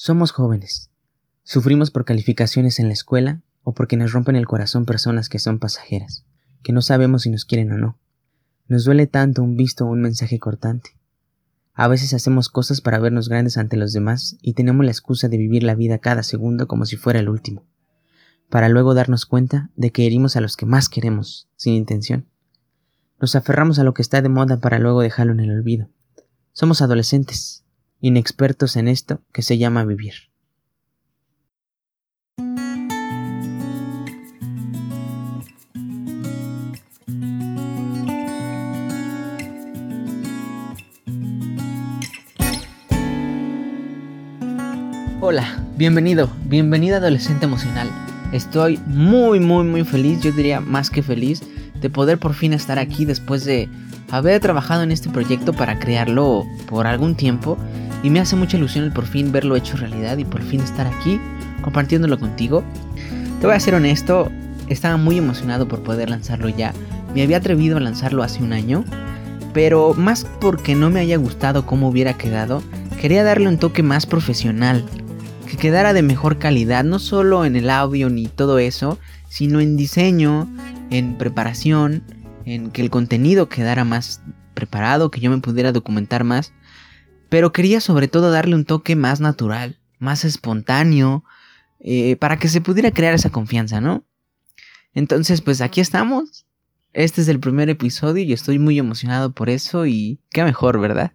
Somos jóvenes. Sufrimos por calificaciones en la escuela o porque nos rompen el corazón personas que son pasajeras, que no sabemos si nos quieren o no. Nos duele tanto un visto o un mensaje cortante. A veces hacemos cosas para vernos grandes ante los demás y tenemos la excusa de vivir la vida cada segundo como si fuera el último, para luego darnos cuenta de que herimos a los que más queremos, sin intención. Nos aferramos a lo que está de moda para luego dejarlo en el olvido. Somos adolescentes, inexpertos en esto que se llama vivir. Hola, bienvenido, bienvenida adolescente emocional. Estoy muy, muy, muy feliz, yo diría más que feliz, de poder por fin estar aquí después de haber trabajado en este proyecto para crearlo por algún tiempo y me hace mucha ilusión el por fin verlo hecho realidad y por fin estar aquí compartiéndolo contigo. Te voy a ser honesto, estaba muy emocionado por poder lanzarlo ya. Me había atrevido a lanzarlo hace un año, pero más porque no me haya gustado cómo hubiera quedado, quería darle un toque más profesional, que quedara de mejor calidad, no solo en el audio ni todo eso, sino en diseño, en preparación, en que el contenido quedara más preparado, que yo me pudiera documentar más pero quería sobre todo darle un toque más natural, más espontáneo, eh, para que se pudiera crear esa confianza, ¿no? Entonces, pues aquí estamos. Este es el primer episodio y estoy muy emocionado por eso y qué mejor, ¿verdad?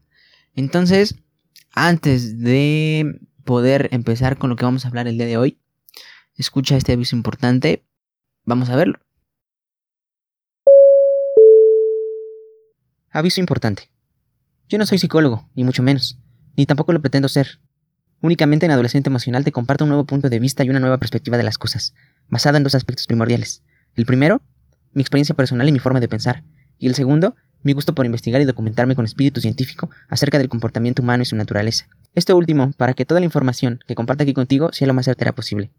Entonces, antes de poder empezar con lo que vamos a hablar el día de hoy, escucha este aviso importante. Vamos a verlo. Aviso importante. Yo no soy psicólogo, ni mucho menos, ni tampoco lo pretendo ser. Únicamente en Adolescente Emocional te comparto un nuevo punto de vista y una nueva perspectiva de las cosas, basada en dos aspectos primordiales. El primero, mi experiencia personal y mi forma de pensar. Y el segundo, mi gusto por investigar y documentarme con espíritu científico acerca del comportamiento humano y su naturaleza. Esto último, para que toda la información que comparta aquí contigo sea lo más certera posible.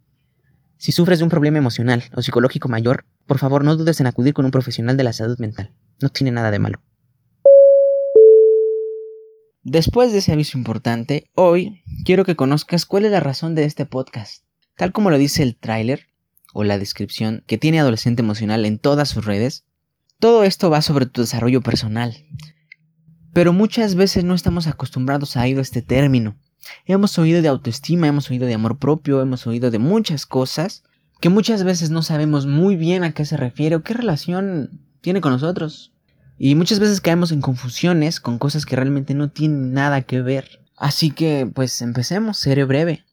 Si sufres de un problema emocional o psicológico mayor, por favor no dudes en acudir con un profesional de la salud mental. No tiene nada de malo. Después de ese aviso importante, hoy quiero que conozcas cuál es la razón de este podcast. Tal como lo dice el tráiler o la descripción que tiene Adolescente Emocional en todas sus redes, todo esto va sobre tu desarrollo personal. Pero muchas veces no estamos acostumbrados a oír este término. Hemos oído de autoestima, hemos oído de amor propio, hemos oído de muchas cosas que muchas veces no sabemos muy bien a qué se refiere o qué relación tiene con nosotros. Y muchas veces caemos en confusiones con cosas que realmente no tienen nada que ver. Así que, pues empecemos, seré breve.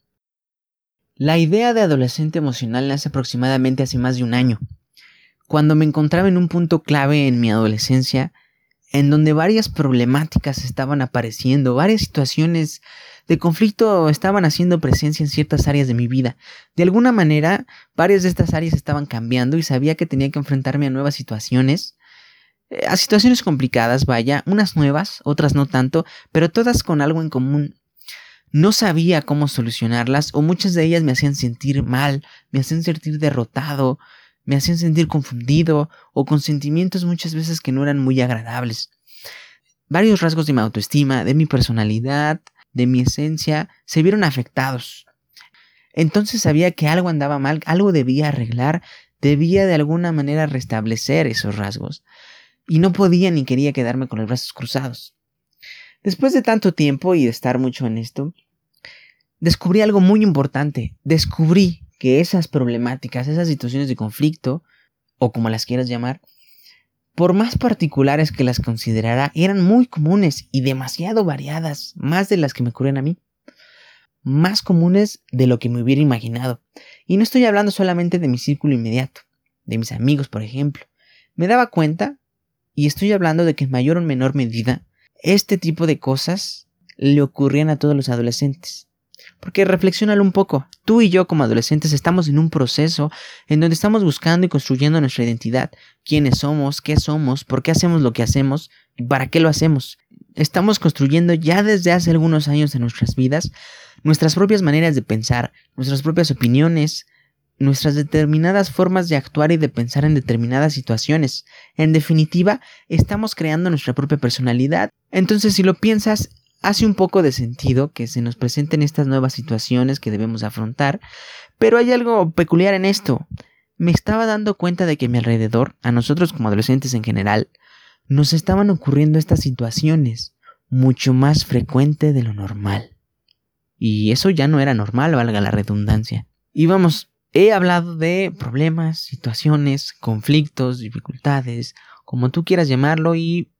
La idea de adolescente emocional nace aproximadamente hace más de un año, cuando me encontraba en un punto clave en mi adolescencia, en donde varias problemáticas estaban apareciendo, varias situaciones de conflicto estaban haciendo presencia en ciertas áreas de mi vida. De alguna manera, varias de estas áreas estaban cambiando y sabía que tenía que enfrentarme a nuevas situaciones a situaciones complicadas, vaya, unas nuevas, otras no tanto, pero todas con algo en común. No sabía cómo solucionarlas o muchas de ellas me hacían sentir mal, me hacían sentir derrotado, me hacían sentir confundido o con sentimientos muchas veces que no eran muy agradables. Varios rasgos de mi autoestima, de mi personalidad, de mi esencia, se vieron afectados. Entonces sabía que algo andaba mal, algo debía arreglar, debía de alguna manera restablecer esos rasgos y no podía ni quería quedarme con los brazos cruzados. Después de tanto tiempo y de estar mucho en esto, descubrí algo muy importante. Descubrí que esas problemáticas, esas situaciones de conflicto, o como las quieras llamar, por más particulares que las considerara, eran muy comunes y demasiado variadas, más de las que me ocurren a mí. Más comunes de lo que me hubiera imaginado. Y no estoy hablando solamente de mi círculo inmediato, de mis amigos, por ejemplo. Me daba cuenta y estoy hablando de que en mayor o menor medida este tipo de cosas le ocurrían a todos los adolescentes. Porque reflexionalo un poco. Tú y yo como adolescentes estamos en un proceso en donde estamos buscando y construyendo nuestra identidad. ¿Quiénes somos? ¿Qué somos? ¿Por qué hacemos lo que hacemos? ¿Y para qué lo hacemos? Estamos construyendo ya desde hace algunos años en nuestras vidas nuestras propias maneras de pensar, nuestras propias opiniones, nuestras determinadas formas de actuar y de pensar en determinadas situaciones. En definitiva, estamos creando nuestra propia personalidad. Entonces, si lo piensas, hace un poco de sentido que se nos presenten estas nuevas situaciones que debemos afrontar, pero hay algo peculiar en esto. Me estaba dando cuenta de que a mi alrededor, a nosotros como adolescentes en general, nos estaban ocurriendo estas situaciones mucho más frecuente de lo normal. Y eso ya no era normal, valga la redundancia. Y vamos, he hablado de problemas, situaciones, conflictos, dificultades, como tú quieras llamarlo, y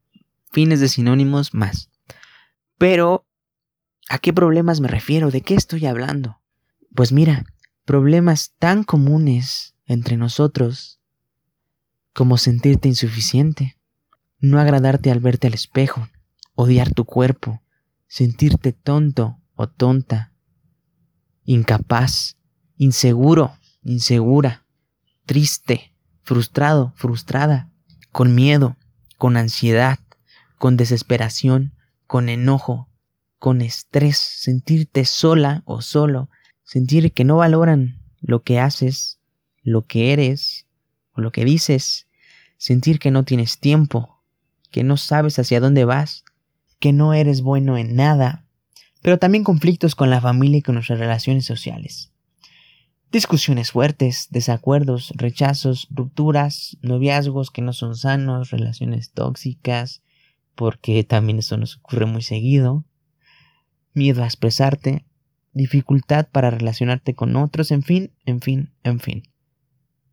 fines de sinónimos más. Pero, ¿a qué problemas me refiero? ¿De qué estoy hablando? Pues mira, problemas tan comunes entre nosotros como sentirte insuficiente, no agradarte al verte al espejo, odiar tu cuerpo, sentirte tonto o tonta, incapaz, inseguro, insegura, triste, frustrado, frustrada, con miedo, con ansiedad, con desesperación, con enojo, con estrés, sentirte sola o solo, sentir que no valoran lo que haces, lo que eres o lo que dices, sentir que no tienes tiempo, que no sabes hacia dónde vas, que no eres bueno en nada, pero también conflictos con la familia y con nuestras relaciones sociales. Discusiones fuertes, desacuerdos, rechazos, rupturas, noviazgos que no son sanos, relaciones tóxicas, porque también eso nos ocurre muy seguido, miedo a expresarte, dificultad para relacionarte con otros, en fin, en fin, en fin.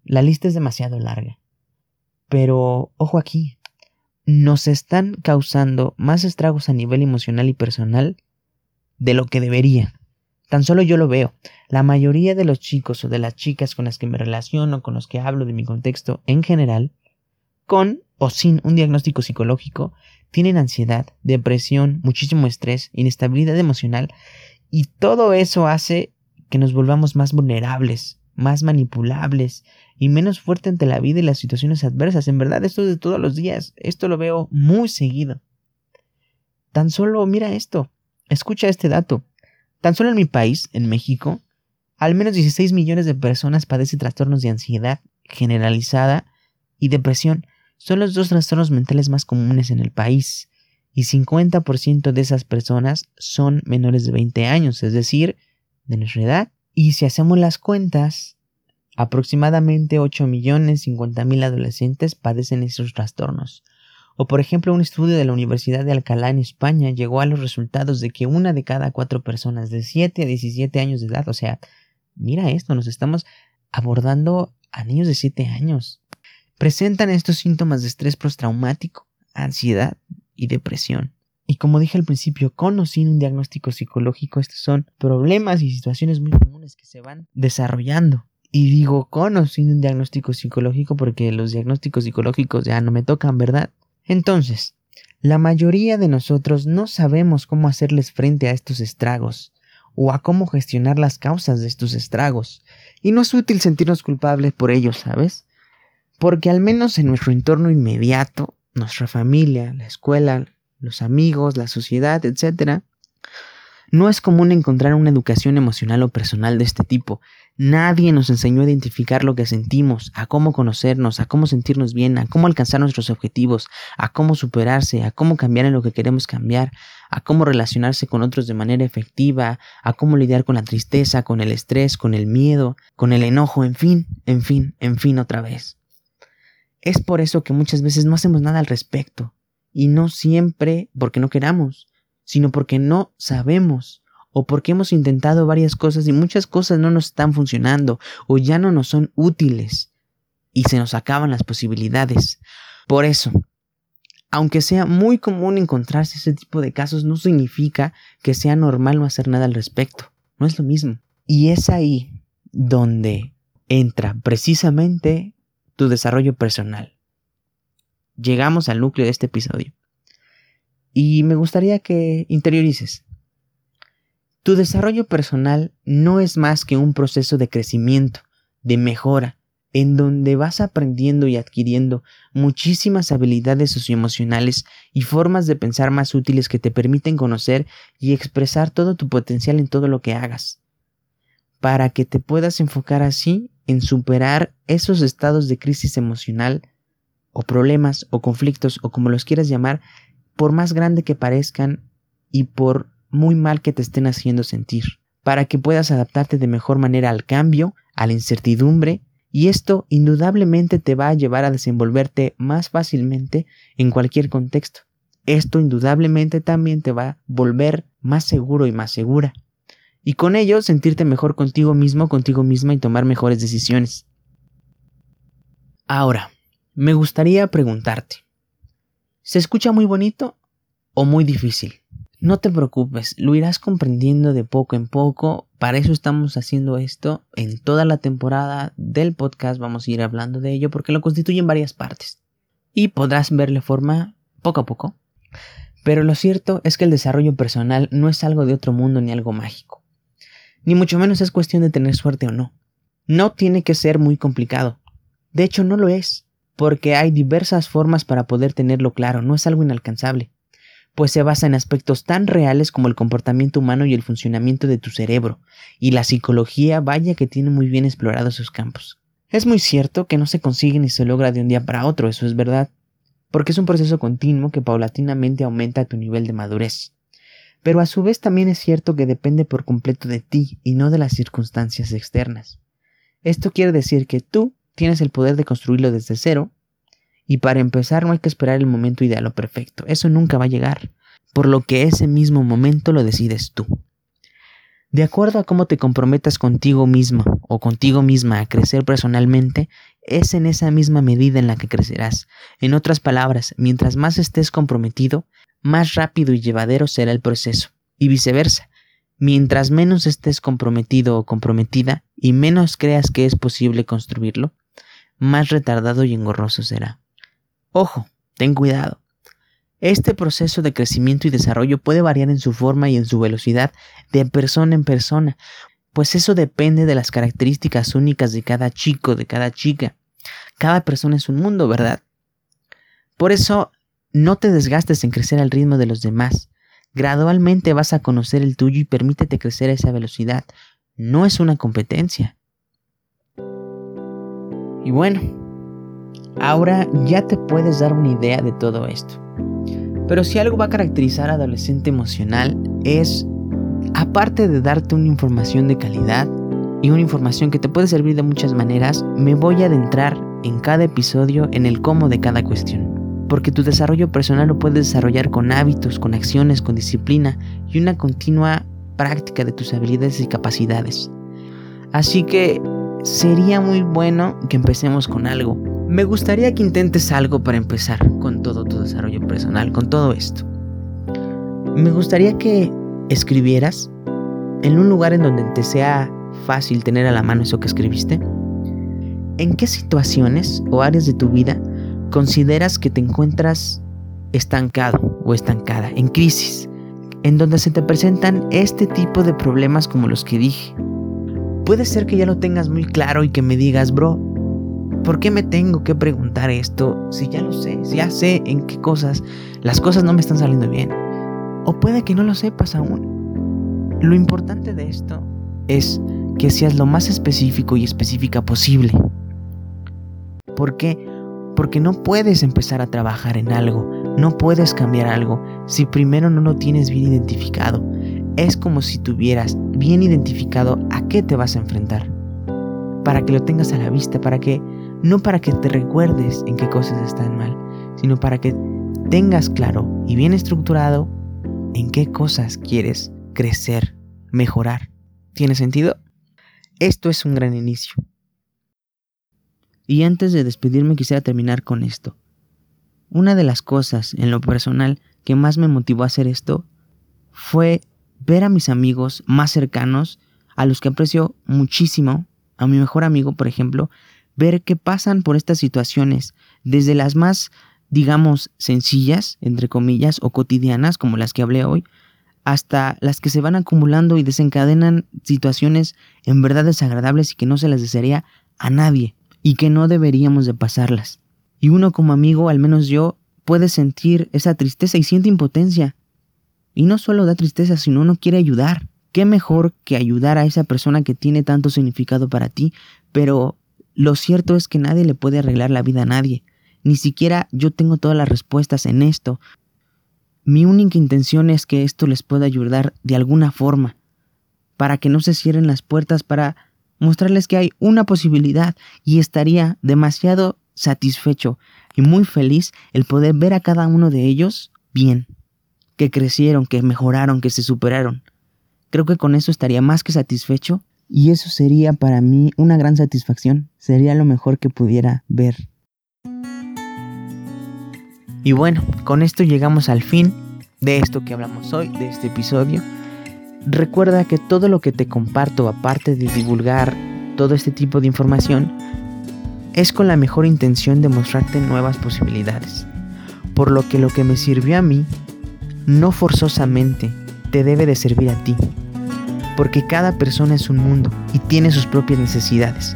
La lista es demasiado larga. Pero, ojo aquí, nos están causando más estragos a nivel emocional y personal de lo que debería. Tan solo yo lo veo. La mayoría de los chicos o de las chicas con las que me relaciono, con los que hablo de mi contexto en general, con o sin un diagnóstico psicológico, tienen ansiedad, depresión, muchísimo estrés, inestabilidad emocional y todo eso hace que nos volvamos más vulnerables, más manipulables y menos fuertes ante la vida y las situaciones adversas. En verdad, esto es de todos los días. Esto lo veo muy seguido. Tan solo mira esto. Escucha este dato. Tan solo en mi país, en México, al menos 16 millones de personas padecen trastornos de ansiedad generalizada y depresión son los dos trastornos mentales más comunes en el país y 50% de esas personas son menores de 20 años, es decir, de nuestra edad. Y si hacemos las cuentas, aproximadamente 8 millones 50 mil adolescentes padecen estos trastornos. O por ejemplo, un estudio de la Universidad de Alcalá en España llegó a los resultados de que una de cada cuatro personas de 7 a 17 años de edad, o sea, mira esto, nos estamos abordando a niños de 7 años presentan estos síntomas de estrés postraumático, ansiedad y depresión. Y como dije al principio, con o sin un diagnóstico psicológico, estos son problemas y situaciones muy comunes que se van desarrollando. Y digo con o sin un diagnóstico psicológico porque los diagnósticos psicológicos ya no me tocan, ¿verdad? Entonces, la mayoría de nosotros no sabemos cómo hacerles frente a estos estragos o a cómo gestionar las causas de estos estragos. Y no es útil sentirnos culpables por ellos, ¿sabes? Porque al menos en nuestro entorno inmediato, nuestra familia, la escuela, los amigos, la sociedad, etc., no es común encontrar una educación emocional o personal de este tipo. Nadie nos enseñó a identificar lo que sentimos, a cómo conocernos, a cómo sentirnos bien, a cómo alcanzar nuestros objetivos, a cómo superarse, a cómo cambiar en lo que queremos cambiar, a cómo relacionarse con otros de manera efectiva, a cómo lidiar con la tristeza, con el estrés, con el miedo, con el enojo, en fin, en fin, en fin otra vez. Es por eso que muchas veces no hacemos nada al respecto. Y no siempre porque no queramos, sino porque no sabemos o porque hemos intentado varias cosas y muchas cosas no nos están funcionando o ya no nos son útiles y se nos acaban las posibilidades. Por eso, aunque sea muy común encontrarse ese tipo de casos, no significa que sea normal no hacer nada al respecto. No es lo mismo. Y es ahí donde entra precisamente tu desarrollo personal. Llegamos al núcleo de este episodio. Y me gustaría que interiorices. Tu desarrollo personal no es más que un proceso de crecimiento, de mejora, en donde vas aprendiendo y adquiriendo muchísimas habilidades socioemocionales y formas de pensar más útiles que te permiten conocer y expresar todo tu potencial en todo lo que hagas, para que te puedas enfocar así en superar esos estados de crisis emocional o problemas o conflictos o como los quieras llamar, por más grande que parezcan y por muy mal que te estén haciendo sentir, para que puedas adaptarte de mejor manera al cambio, a la incertidumbre, y esto indudablemente te va a llevar a desenvolverte más fácilmente en cualquier contexto. Esto indudablemente también te va a volver más seguro y más segura. Y con ello sentirte mejor contigo mismo, contigo misma y tomar mejores decisiones. Ahora, me gustaría preguntarte, ¿se escucha muy bonito o muy difícil? No te preocupes, lo irás comprendiendo de poco en poco. Para eso estamos haciendo esto. En toda la temporada del podcast vamos a ir hablando de ello porque lo constituyen varias partes. Y podrás verle forma poco a poco. Pero lo cierto es que el desarrollo personal no es algo de otro mundo ni algo mágico. Ni mucho menos es cuestión de tener suerte o no. No tiene que ser muy complicado. De hecho, no lo es, porque hay diversas formas para poder tenerlo claro, no es algo inalcanzable pues se basa en aspectos tan reales como el comportamiento humano y el funcionamiento de tu cerebro, y la psicología vaya que tiene muy bien explorados sus campos. Es muy cierto que no se consigue ni se logra de un día para otro, eso es verdad, porque es un proceso continuo que paulatinamente aumenta tu nivel de madurez. Pero a su vez también es cierto que depende por completo de ti y no de las circunstancias externas. Esto quiere decir que tú tienes el poder de construirlo desde cero y para empezar no hay que esperar el momento ideal o perfecto, eso nunca va a llegar, por lo que ese mismo momento lo decides tú. De acuerdo a cómo te comprometas contigo mismo o contigo misma a crecer personalmente, es en esa misma medida en la que crecerás. En otras palabras, mientras más estés comprometido, más rápido y llevadero será el proceso. Y viceversa, mientras menos estés comprometido o comprometida y menos creas que es posible construirlo, más retardado y engorroso será. Ojo, ten cuidado. Este proceso de crecimiento y desarrollo puede variar en su forma y en su velocidad de persona en persona, pues eso depende de las características únicas de cada chico, de cada chica. Cada persona es un mundo, ¿verdad? Por eso, no te desgastes en crecer al ritmo de los demás. Gradualmente vas a conocer el tuyo y permítete crecer a esa velocidad. No es una competencia. Y bueno, Ahora ya te puedes dar una idea de todo esto. Pero si algo va a caracterizar a adolescente emocional es, aparte de darte una información de calidad y una información que te puede servir de muchas maneras, me voy a adentrar en cada episodio en el cómo de cada cuestión. Porque tu desarrollo personal lo puedes desarrollar con hábitos, con acciones, con disciplina y una continua práctica de tus habilidades y capacidades. Así que sería muy bueno que empecemos con algo. Me gustaría que intentes algo para empezar con todo tu desarrollo personal, con todo esto. Me gustaría que escribieras en un lugar en donde te sea fácil tener a la mano eso que escribiste. ¿En qué situaciones o áreas de tu vida consideras que te encuentras estancado o estancada, en crisis, en donde se te presentan este tipo de problemas como los que dije? Puede ser que ya lo tengas muy claro y que me digas, bro, ¿por qué me tengo que preguntar esto si ya lo sé, si ya sé en qué cosas las cosas no me están saliendo bien? O puede que no lo sepas aún. Lo importante de esto es que seas lo más específico y específica posible. ¿Por qué? Porque no puedes empezar a trabajar en algo, no puedes cambiar algo si primero no lo tienes bien identificado es como si tuvieras bien identificado a qué te vas a enfrentar. Para que lo tengas a la vista, para que, no para que te recuerdes en qué cosas están mal, sino para que tengas claro y bien estructurado en qué cosas quieres crecer, mejorar. ¿Tiene sentido? Esto es un gran inicio. Y antes de despedirme quisiera terminar con esto. Una de las cosas en lo personal que más me motivó a hacer esto fue ver a mis amigos más cercanos, a los que aprecio muchísimo, a mi mejor amigo, por ejemplo, ver que pasan por estas situaciones, desde las más, digamos, sencillas, entre comillas, o cotidianas, como las que hablé hoy, hasta las que se van acumulando y desencadenan situaciones en verdad desagradables y que no se las desearía a nadie y que no deberíamos de pasarlas. Y uno como amigo, al menos yo, puede sentir esa tristeza y siente impotencia y no solo da tristeza, sino uno quiere ayudar. ¿Qué mejor que ayudar a esa persona que tiene tanto significado para ti? Pero lo cierto es que nadie le puede arreglar la vida a nadie. Ni siquiera yo tengo todas las respuestas en esto. Mi única intención es que esto les pueda ayudar de alguna forma, para que no se cierren las puertas, para mostrarles que hay una posibilidad y estaría demasiado satisfecho y muy feliz el poder ver a cada uno de ellos bien, que crecieron, que mejoraron, que se superaron. Creo que con eso estaría más que satisfecho y eso sería para mí una gran satisfacción, sería lo mejor que pudiera ver. Y bueno, con esto llegamos al fin de esto que hablamos hoy, de este episodio. Recuerda que todo lo que te comparto, aparte de divulgar todo este tipo de información, es con la mejor intención de mostrarte nuevas posibilidades. Por lo que lo que me sirvió a mí, no forzosamente te debe de servir a ti. Porque cada persona es un mundo y tiene sus propias necesidades.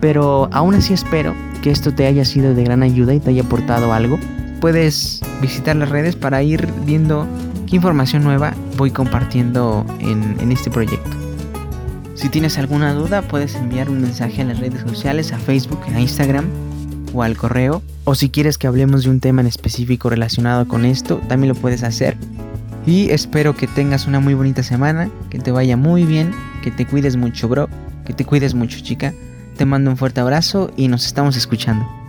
Pero aún así espero que esto te haya sido de gran ayuda y te haya aportado algo puedes visitar las redes para ir viendo qué información nueva voy compartiendo en, este proyecto. Si tienes alguna duda, puedes enviar un mensaje en las redes sociales, a Facebook, a Instagram o al correo. O si quieres que hablemos de un tema en específico relacionado con esto, también lo puedes hacer. Y espero que tengas una muy bonita semana, que te vaya muy bien, que te cuides mucho, bro, que te cuides mucho, chica. Te mando un fuerte abrazo y nos estamos escuchando.